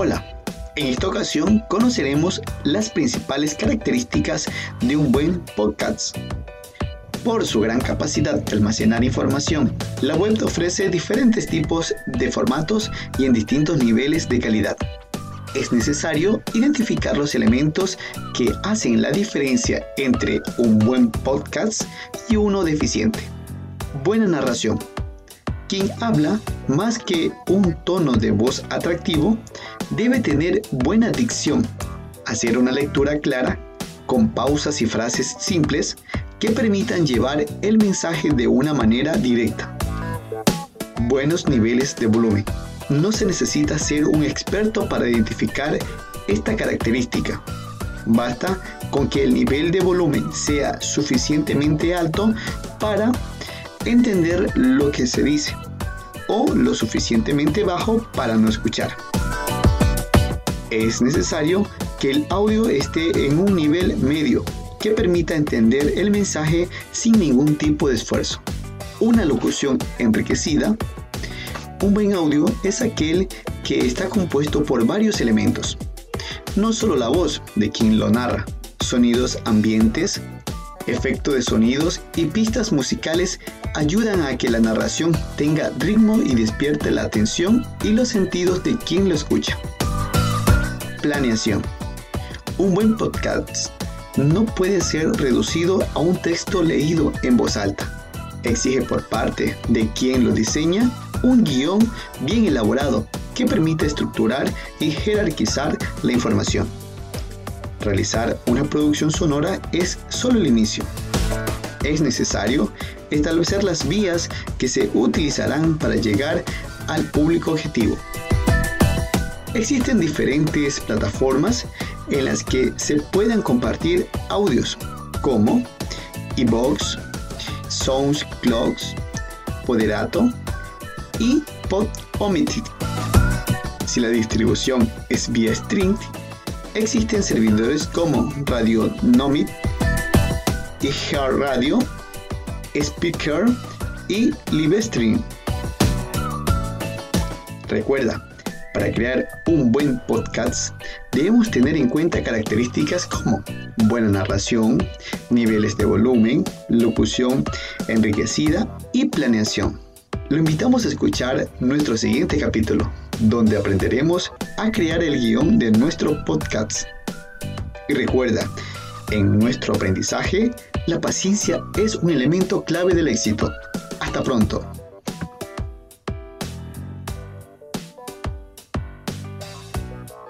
Hola, en esta ocasión conoceremos las principales características de un buen podcast. Por su gran capacidad de almacenar información, la web ofrece diferentes tipos de formatos y en distintos niveles de calidad. Es necesario identificar los elementos que hacen la diferencia entre un buen podcast y uno deficiente. Buena narración. Quien habla, más que un tono de voz atractivo, debe tener buena dicción, hacer una lectura clara, con pausas y frases simples que permitan llevar el mensaje de una manera directa. Buenos niveles de volumen. No se necesita ser un experto para identificar esta característica. Basta con que el nivel de volumen sea suficientemente alto para entender lo que se dice o lo suficientemente bajo para no escuchar. Es necesario que el audio esté en un nivel medio que permita entender el mensaje sin ningún tipo de esfuerzo. Una locución enriquecida. Un buen audio es aquel que está compuesto por varios elementos. No solo la voz de quien lo narra, sonidos ambientes, efecto de sonidos y pistas musicales ayudan a que la narración tenga ritmo y despierte la atención y los sentidos de quien lo escucha. Planeación. Un buen podcast no puede ser reducido a un texto leído en voz alta. Exige por parte de quien lo diseña un guion bien elaborado que permite estructurar y jerarquizar la información. Realizar una producción sonora es solo el inicio. Es necesario establecer las vías que se utilizarán para llegar al público objetivo. Existen diferentes plataformas en las que se puedan compartir audios como eBox, SoundCloud, Poderato y Podometer. Si la distribución es vía stream, existen servidores como Radio Nomid Hard Radio, Speaker y Livestream. Recuerda, para crear un buen podcast debemos tener en cuenta características como buena narración, niveles de volumen, locución enriquecida y planeación. Lo invitamos a escuchar nuestro siguiente capítulo, donde aprenderemos a crear el guion de nuestro podcast. Y recuerda, en nuestro aprendizaje, la paciencia es un elemento clave del éxito. Hasta pronto.